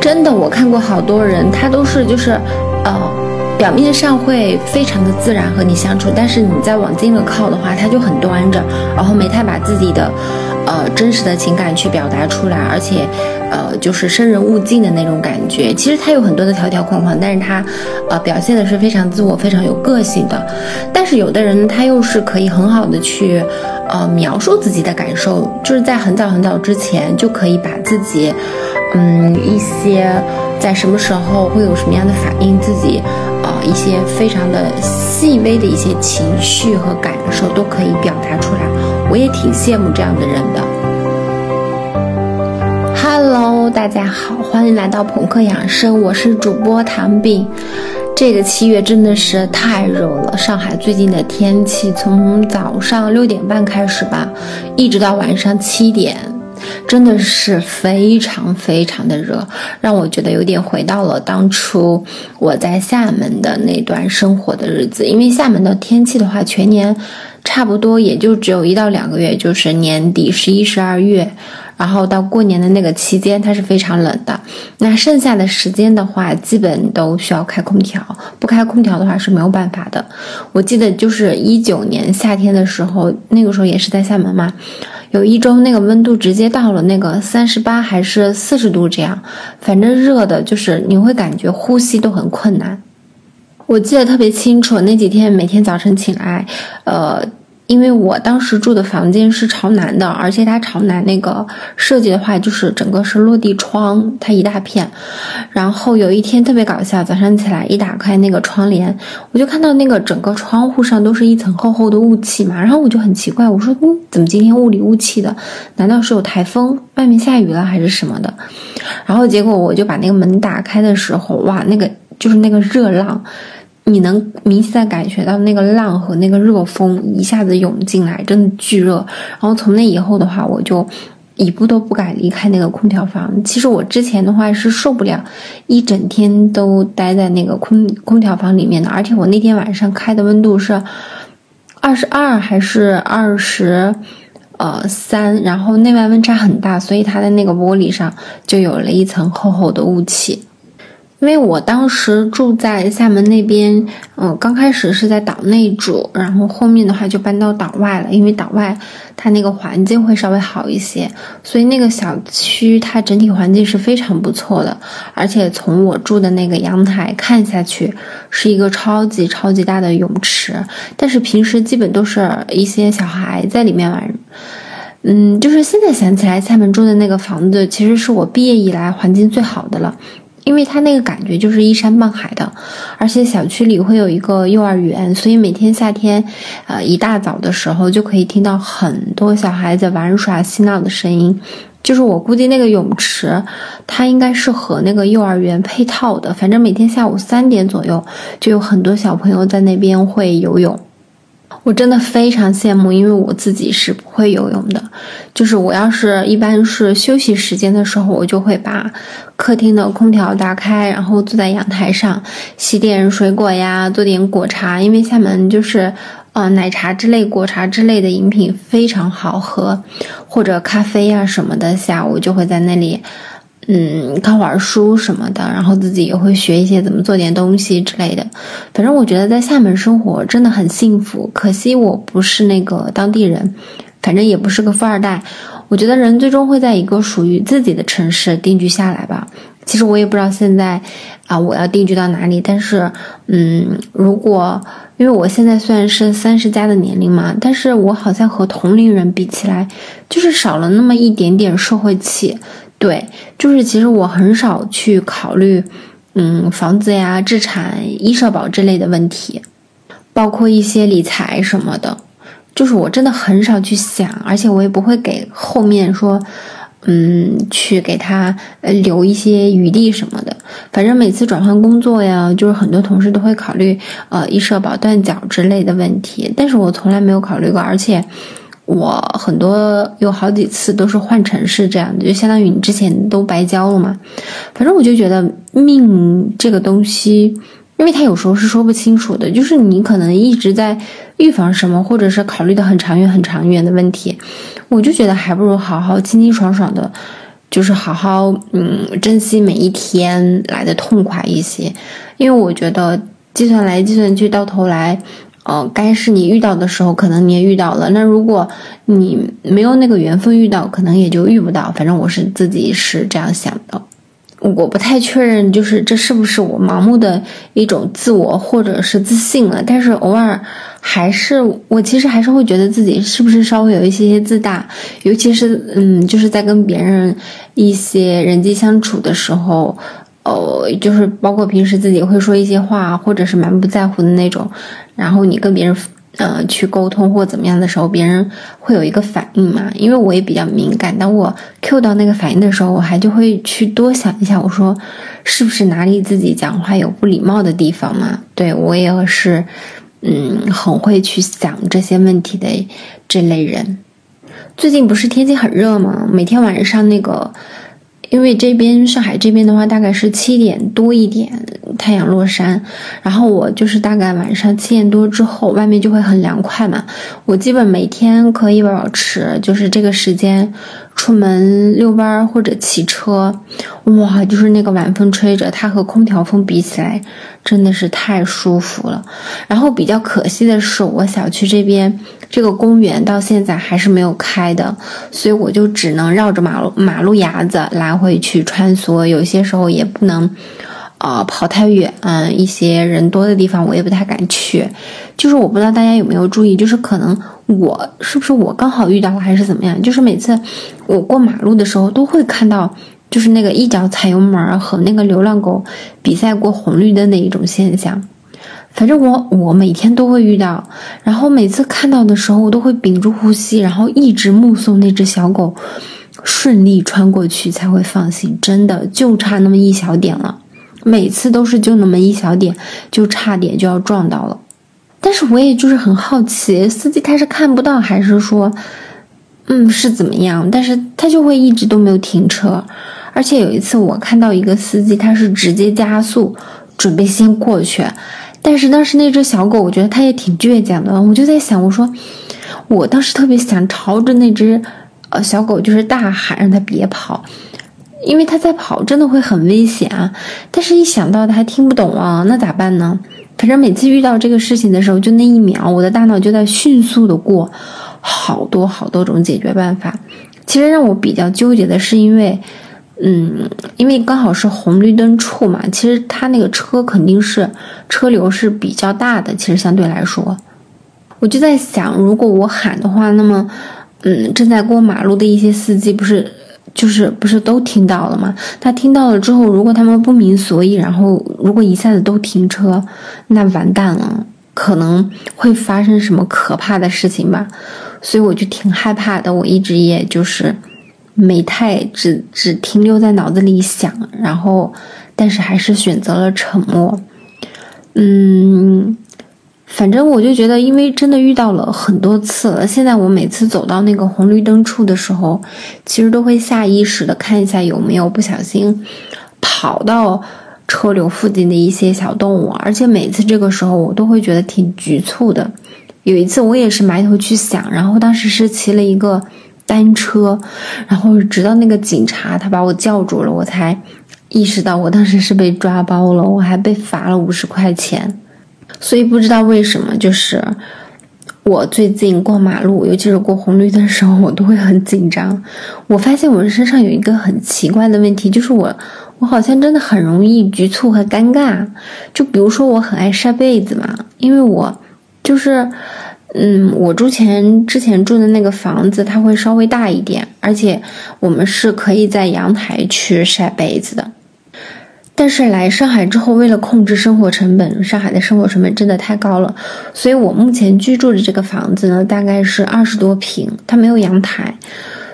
真的，我看过好多人，他都是就是，呃，表面上会非常的自然和你相处，但是你再往近了靠的话，他就很端着，然后没太把自己的，呃，真实的情感去表达出来，而且。呃，就是生人勿近的那种感觉。其实他有很多的条条框框，但是他，呃，表现的是非常自我、非常有个性的。但是有的人他又是可以很好的去，呃，描述自己的感受，就是在很早很早之前就可以把自己，嗯，一些在什么时候会有什么样的反应，自己，呃，一些非常的细微的一些情绪和感受都可以表达出来。我也挺羡慕这样的人的。Hello，大家好，欢迎来到朋克养生，我是主播唐饼。这个七月真的是太热了，上海最近的天气从早上六点半开始吧，一直到晚上七点，真的是非常非常的热，让我觉得有点回到了当初我在厦门的那段生活的日子。因为厦门的天气的话，全年差不多也就只有一到两个月，就是年底十一、十二月。然后到过年的那个期间，它是非常冷的。那剩下的时间的话，基本都需要开空调，不开空调的话是没有办法的。我记得就是一九年夏天的时候，那个时候也是在厦门嘛，有一周那个温度直接到了那个三十八还是四十度这样，反正热的就是你会感觉呼吸都很困难。我记得特别清楚，那几天每天早晨起来，呃。因为我当时住的房间是朝南的，而且它朝南那个设计的话，就是整个是落地窗，它一大片。然后有一天特别搞笑，早上起来一打开那个窗帘，我就看到那个整个窗户上都是一层厚厚的雾气嘛。然后我就很奇怪，我说嗯，怎么今天雾里雾气的？难道是有台风，外面下雨了还是什么的？然后结果我就把那个门打开的时候，哇，那个就是那个热浪。你能明显的感觉到那个浪和那个热风一下子涌进来，真的巨热。然后从那以后的话，我就一步都不敢离开那个空调房。其实我之前的话是受不了一整天都待在那个空空调房里面的，而且我那天晚上开的温度是二十二还是二十呃三，然后内外温差很大，所以它的那个玻璃上就有了一层厚厚的雾气。因为我当时住在厦门那边，嗯，刚开始是在岛内住，然后后面的话就搬到岛外了。因为岛外它那个环境会稍微好一些，所以那个小区它整体环境是非常不错的。而且从我住的那个阳台看下去，是一个超级超级大的泳池。但是平时基本都是一些小孩在里面玩。嗯，就是现在想起来，厦门住的那个房子其实是我毕业以来环境最好的了。因为它那个感觉就是依山傍海的，而且小区里会有一个幼儿园，所以每天夏天，呃，一大早的时候就可以听到很多小孩子玩耍嬉闹的声音。就是我估计那个泳池，它应该是和那个幼儿园配套的，反正每天下午三点左右就有很多小朋友在那边会游泳。我真的非常羡慕，因为我自己是不会游泳的。就是我要是一般是休息时间的时候，我就会把客厅的空调打开，然后坐在阳台上洗点水果呀，做点果茶。因为厦门就是呃奶茶之类、果茶之类的饮品非常好喝，或者咖啡呀什么的。下午就会在那里。嗯，看会儿书什么的，然后自己也会学一些怎么做点东西之类的。反正我觉得在厦门生活真的很幸福。可惜我不是那个当地人，反正也不是个富二代。我觉得人最终会在一个属于自己的城市定居下来吧。其实我也不知道现在啊我要定居到哪里，但是嗯，如果因为我现在虽然是三十加的年龄嘛，但是我好像和同龄人比起来，就是少了那么一点点社会气。对，就是其实我很少去考虑，嗯，房子呀、置产、医社保这类的问题，包括一些理财什么的，就是我真的很少去想，而且我也不会给后面说，嗯，去给他呃留一些余地什么的。反正每次转换工作呀，就是很多同事都会考虑呃医社保断缴之类的问题，但是我从来没有考虑过，而且。我很多有好几次都是换城市这样的，就相当于你之前都白交了嘛。反正我就觉得命这个东西，因为它有时候是说不清楚的，就是你可能一直在预防什么，或者是考虑的很长远、很长远的问题。我就觉得还不如好好清清爽爽的就是好好嗯珍惜每一天来的痛快一些，因为我觉得计算来计算去到头来。呃，该是你遇到的时候，可能你也遇到了。那如果你没有那个缘分遇到，可能也就遇不到。反正我是自己是这样想的。我不太确认，就是这是不是我盲目的一种自我或者是自信了。但是偶尔还是，我其实还是会觉得自己是不是稍微有一些些自大，尤其是嗯，就是在跟别人一些人际相处的时候。哦，就是包括平时自己会说一些话，或者是蛮不在乎的那种，然后你跟别人，呃，去沟通或怎么样的时候，别人会有一个反应嘛？因为我也比较敏感，当我 Q 到那个反应的时候，我还就会去多想一下，我说是不是哪里自己讲话有不礼貌的地方嘛？对我也是，嗯，很会去想这些问题的这类人。最近不是天气很热吗？每天晚上那个。因为这边上海这边的话，大概是七点多一点太阳落山，然后我就是大概晚上七点多之后，外面就会很凉快嘛。我基本每天可以保持就是这个时间出门遛弯或者骑车，哇，就是那个晚风吹着，它和空调风比起来真的是太舒服了。然后比较可惜的是，我小区这边。这个公园到现在还是没有开的，所以我就只能绕着马路马路牙子来回去穿梭，有些时候也不能，啊，跑太远。嗯，一些人多的地方我也不太敢去。就是我不知道大家有没有注意，就是可能我是不是我刚好遇到了，还是怎么样？就是每次我过马路的时候，都会看到，就是那个一脚踩油门和那个流浪狗比赛过红绿灯的一种现象。反正我我每天都会遇到，然后每次看到的时候，我都会屏住呼吸，然后一直目送那只小狗顺利穿过去才会放心。真的就差那么一小点了，每次都是就那么一小点，就差点就要撞到了。但是我也就是很好奇，司机他是看不到还是说，嗯是怎么样？但是他就会一直都没有停车，而且有一次我看到一个司机，他是直接加速准备先过去。但是当时那只小狗，我觉得它也挺倔强的。我就在想，我说，我当时特别想朝着那只，呃，小狗就是大喊，让它别跑，因为他在跑真的会很危险啊。但是一想到他还听不懂啊，那咋办呢？反正每次遇到这个事情的时候，就那一秒，我的大脑就在迅速的过好多好多种解决办法。其实让我比较纠结的是，因为。嗯，因为刚好是红绿灯处嘛，其实他那个车肯定是车流是比较大的。其实相对来说，我就在想，如果我喊的话，那么，嗯，正在过马路的一些司机不是就是不是都听到了吗？他听到了之后，如果他们不明所以，然后如果一下子都停车，那完蛋了，可能会发生什么可怕的事情吧。所以我就挺害怕的，我一直也就是。没太只只停留在脑子里想，然后，但是还是选择了沉默。嗯，反正我就觉得，因为真的遇到了很多次了，现在我每次走到那个红绿灯处的时候，其实都会下意识的看一下有没有不小心跑到车流附近的一些小动物，而且每次这个时候我都会觉得挺局促的。有一次我也是埋头去想，然后当时是骑了一个。单车，然后直到那个警察他把我叫住了，我才意识到我当时是被抓包了，我还被罚了五十块钱。所以不知道为什么，就是我最近过马路，尤其是过红绿灯的时候，我都会很紧张。我发现我身上有一个很奇怪的问题，就是我我好像真的很容易局促和尴尬。就比如说我很爱晒被子嘛，因为我就是。嗯，我之前之前住的那个房子，它会稍微大一点，而且我们是可以在阳台去晒被子的。但是来上海之后，为了控制生活成本，上海的生活成本真的太高了，所以我目前居住的这个房子呢，大概是二十多平，它没有阳台。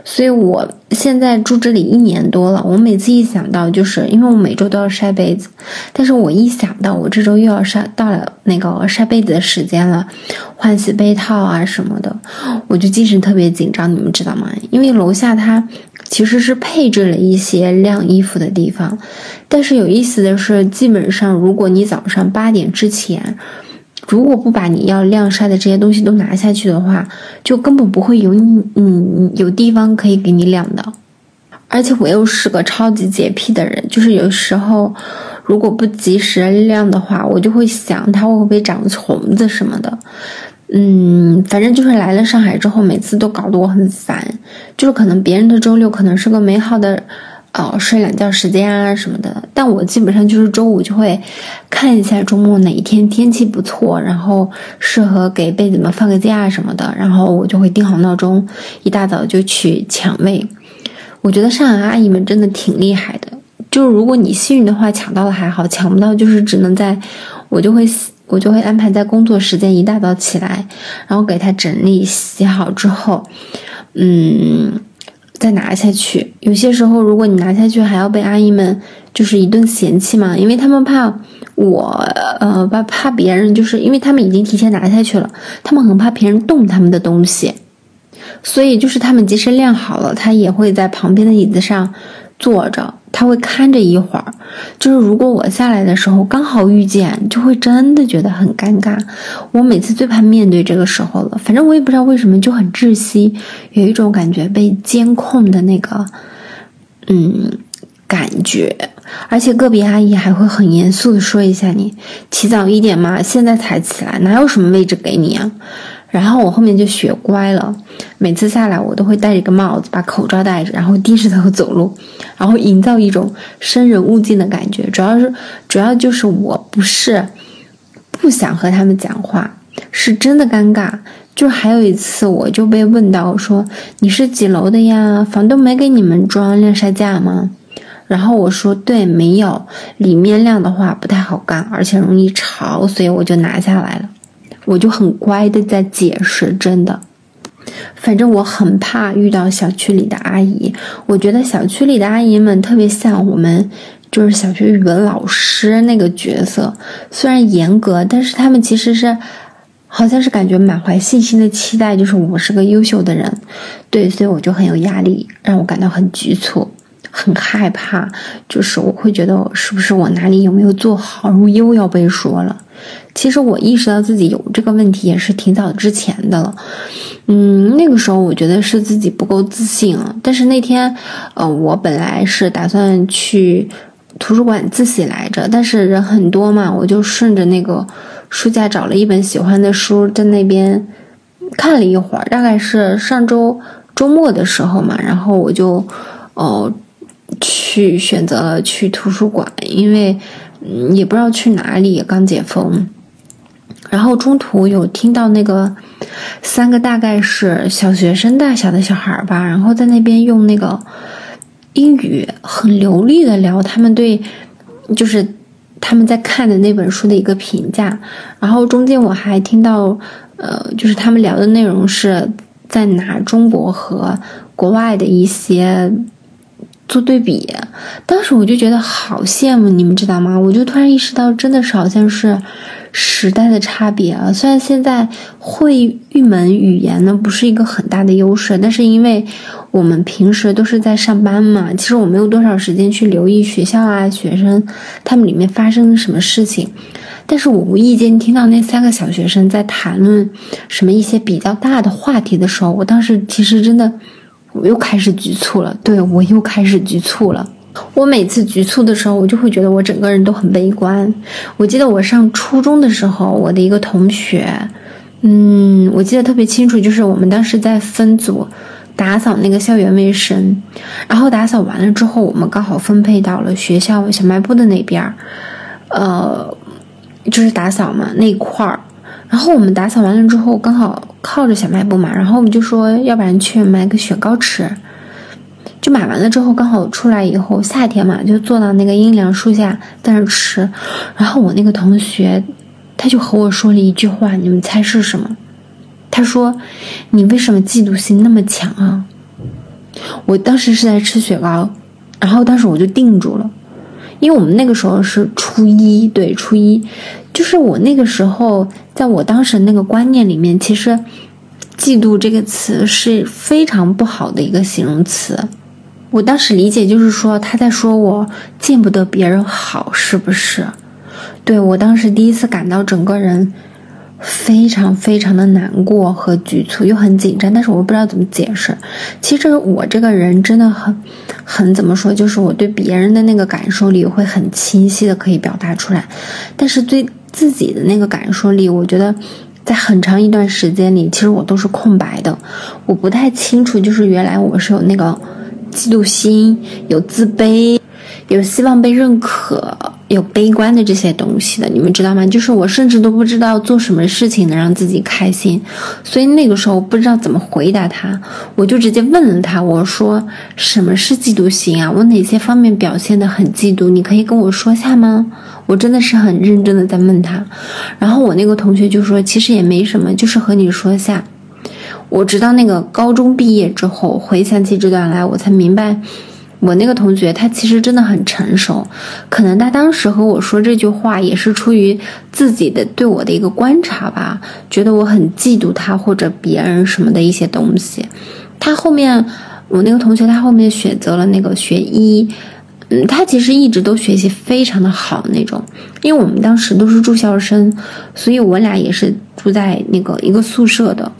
所以我现在住这里一年多了，我每次一想到，就是因为我每周都要晒被子，但是我一想到我这周又要晒到了那个晒被子的时间了，换洗被套啊什么的，我就精神特别紧张，你们知道吗？因为楼下它其实是配置了一些晾衣服的地方，但是有意思的是，基本上如果你早上八点之前。如果不把你要晾晒的这些东西都拿下去的话，就根本不会有你，嗯，有地方可以给你晾的。而且我又是个超级洁癖的人，就是有时候如果不及时晾的话，我就会想它会不会长虫子什么的。嗯，反正就是来了上海之后，每次都搞得我很烦。就是可能别人的周六可能是个美好的，呃，睡懒觉时间啊什么的，但我基本上就是周五就会看一下周末哪一天天气不错，然后适合给贝子们放个假什么的，然后我就会定好闹钟，一大早就去抢位。我觉得上海阿姨们真的挺厉害的，就是如果你幸运的话抢到了还好，抢不到就是只能在，我就会我就会安排在工作时间一大早起来，然后给它整理洗好之后，嗯，再拿下去。有些时候如果你拿下去还要被阿姨们就是一顿嫌弃嘛，因为他们怕我呃怕怕别人，就是因为他们已经提前拿下去了，他们很怕别人动他们的东西。所以就是他们即使晾好了，他也会在旁边的椅子上坐着，他会看着一会儿。就是如果我下来的时候刚好遇见，就会真的觉得很尴尬。我每次最怕面对这个时候了，反正我也不知道为什么就很窒息，有一种感觉被监控的那个，嗯，感觉。而且个别阿姨还会很严肃的说一下：“你起早一点嘛，现在才起来，哪有什么位置给你啊？”然后我后面就学乖了，每次下来我都会戴一个帽子，把口罩戴着，然后低着头走路，然后营造一种生人勿近的感觉。主要是，主要就是我不是不想和他们讲话，是真的尴尬。就还有一次，我就被问到说：“你是几楼的呀？房东没给你们装晾晒架吗？”然后我说：“对，没有，里面晾的话不太好干，而且容易潮，所以我就拿下来了。”我就很乖的在解释，真的，反正我很怕遇到小区里的阿姨。我觉得小区里的阿姨们特别像我们，就是小学语文老师那个角色，虽然严格，但是他们其实是，好像是感觉满怀信心的期待，就是我是个优秀的人，对，所以我就很有压力，让我感到很局促，很害怕，就是我会觉得是不是我哪里有没有做好，然后又要被说了。其实我意识到自己有这个问题也是挺早之前的了，嗯，那个时候我觉得是自己不够自信啊。但是那天，呃，我本来是打算去图书馆自习来着，但是人很多嘛，我就顺着那个书架找了一本喜欢的书，在那边看了一会儿。大概是上周周末的时候嘛，然后我就，哦，去选择了去图书馆，因为嗯也不知道去哪里，刚解封。然后中途有听到那个三个大概是小学生大小的小孩吧，然后在那边用那个英语很流利的聊他们对，就是他们在看的那本书的一个评价。然后中间我还听到，呃，就是他们聊的内容是在拿中国和国外的一些做对比。当时我就觉得好羡慕，你们知道吗？我就突然意识到，真的是好像是。时代的差别啊，虽然现在会一门语言呢不是一个很大的优势，但是因为我们平时都是在上班嘛，其实我没有多少时间去留意学校啊、学生他们里面发生了什么事情。但是我无意间听到那三个小学生在谈论什么一些比较大的话题的时候，我当时其实真的我又开始局促了，对我又开始局促了。我每次局促的时候，我就会觉得我整个人都很悲观。我记得我上初中的时候，我的一个同学，嗯，我记得特别清楚，就是我们当时在分组打扫那个校园卫生，然后打扫完了之后，我们刚好分配到了学校小卖部的那边儿，呃，就是打扫嘛那块儿。然后我们打扫完了之后，刚好靠着小卖部嘛，然后我们就说，要不然去买个雪糕吃。就买完了之后，刚好出来以后，夏天嘛，就坐到那个阴凉树下在那吃。然后我那个同学，他就和我说了一句话，你们猜是什么？他说：“你为什么嫉妒心那么强啊？”我当时是在吃雪糕，然后当时我就定住了，因为我们那个时候是初一，对，初一，就是我那个时候，在我当时那个观念里面，其实“嫉妒”这个词是非常不好的一个形容词。我当时理解就是说他在说我见不得别人好，是不是？对我当时第一次感到整个人非常非常的难过和局促，又很紧张，但是我不知道怎么解释。其实我这个人真的很很怎么说，就是我对别人的那个感受力会很清晰的可以表达出来，但是对自己的那个感受力，我觉得在很长一段时间里，其实我都是空白的，我不太清楚，就是原来我是有那个嫉妒心，有自卑。有希望被认可，有悲观的这些东西的，你们知道吗？就是我甚至都不知道做什么事情能让自己开心，所以那个时候不知道怎么回答他，我就直接问了他，我说什么是嫉妒心啊？我哪些方面表现的很嫉妒？你可以跟我说下吗？我真的是很认真的在问他，然后我那个同学就说，其实也没什么，就是和你说下。我直到那个高中毕业之后，回想起这段来，我才明白。我那个同学，他其实真的很成熟，可能他当时和我说这句话，也是出于自己的对我的一个观察吧，觉得我很嫉妒他或者别人什么的一些东西。他后面，我那个同学，他后面选择了那个学医，嗯，他其实一直都学习非常的好那种，因为我们当时都是住校生，所以我俩也是住在那个一个宿舍的。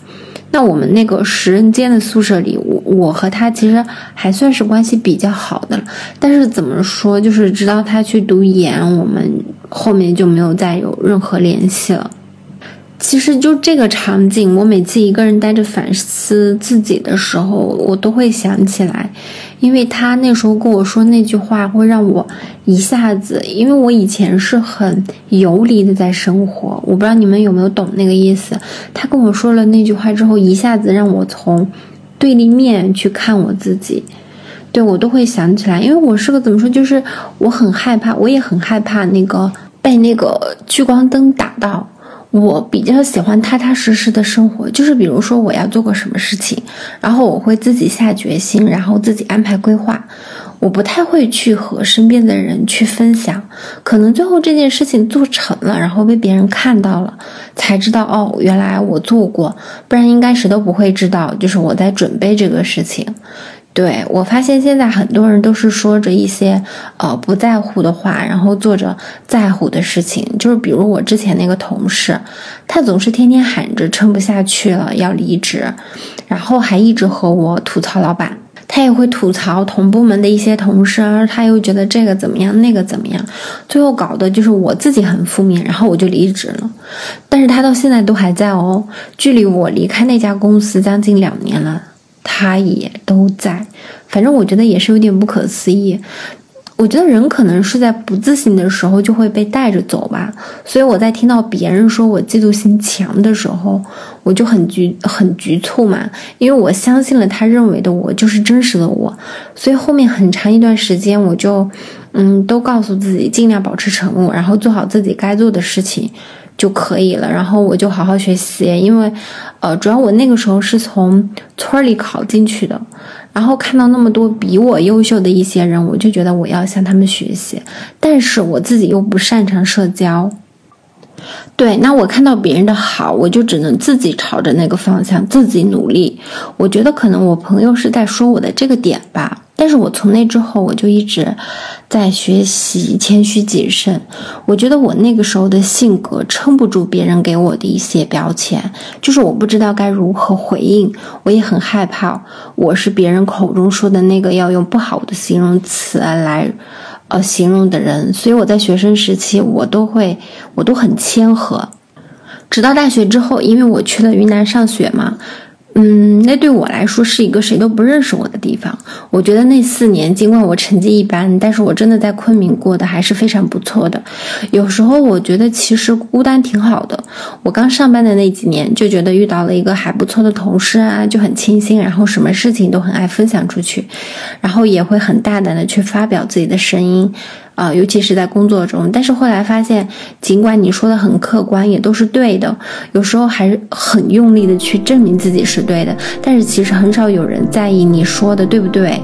在我们那个十人间的宿舍里，我我和他其实还算是关系比较好的了。但是怎么说，就是直到他去读研，我们后面就没有再有任何联系了。其实就这个场景，我每次一个人待着反思自己的时候，我都会想起来，因为他那时候跟我说那句话，会让我一下子，因为我以前是很游离的在生活，我不知道你们有没有懂那个意思。他跟我说了那句话之后，一下子让我从对立面去看我自己，对我都会想起来，因为我是个怎么说，就是我很害怕，我也很害怕那个被那个聚光灯打到。我比较喜欢踏踏实实的生活，就是比如说我要做个什么事情，然后我会自己下决心，然后自己安排规划。我不太会去和身边的人去分享，可能最后这件事情做成了，然后被别人看到了，才知道哦，原来我做过，不然应该谁都不会知道，就是我在准备这个事情。对我发现现在很多人都是说着一些呃不在乎的话，然后做着在乎的事情。就是比如我之前那个同事，他总是天天喊着撑不下去了要离职，然后还一直和我吐槽老板，他也会吐槽同部门的一些同事，他又觉得这个怎么样那个怎么样，最后搞得就是我自己很负面，然后我就离职了。但是他到现在都还在哦，距离我离开那家公司将近两年了。他也都在，反正我觉得也是有点不可思议。我觉得人可能是在不自信的时候就会被带着走吧。所以我在听到别人说我嫉妒心强的时候，我就很局很局促嘛，因为我相信了他认为的我就是真实的我。所以后面很长一段时间，我就嗯都告诉自己尽量保持沉默，然后做好自己该做的事情。就可以了，然后我就好好学习，因为，呃，主要我那个时候是从村里考进去的，然后看到那么多比我优秀的一些人，我就觉得我要向他们学习，但是我自己又不擅长社交，对，那我看到别人的好，我就只能自己朝着那个方向自己努力。我觉得可能我朋友是在说我的这个点吧。但是我从那之后，我就一直在学习谦虚谨慎。我觉得我那个时候的性格撑不住别人给我的一些标签，就是我不知道该如何回应，我也很害怕我是别人口中说的那个要用不好的形容词来，呃，形容的人。所以我在学生时期，我都会，我都很谦和。直到大学之后，因为我去了云南上学嘛。嗯，那对我来说是一个谁都不认识我的地方。我觉得那四年，尽管我成绩一般，但是我真的在昆明过得还是非常不错的。有时候我觉得其实孤单挺好的。我刚上班的那几年，就觉得遇到了一个还不错的同事啊，就很清新，然后什么事情都很爱分享出去，然后也会很大胆的去发表自己的声音。啊，尤其是在工作中，但是后来发现，尽管你说的很客观，也都是对的，有时候还是很用力的去证明自己是对的，但是其实很少有人在意你说的对不对，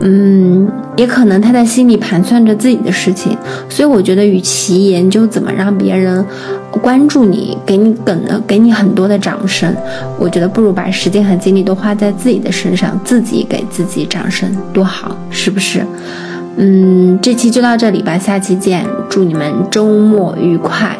嗯，也可能他在心里盘算着自己的事情，所以我觉得，与其研究怎么让别人关注你，给你梗的，给你很多的掌声，我觉得不如把时间和精力都花在自己的身上，自己给自己掌声，多好，是不是？嗯，这期就到这里吧，下期见，祝你们周末愉快。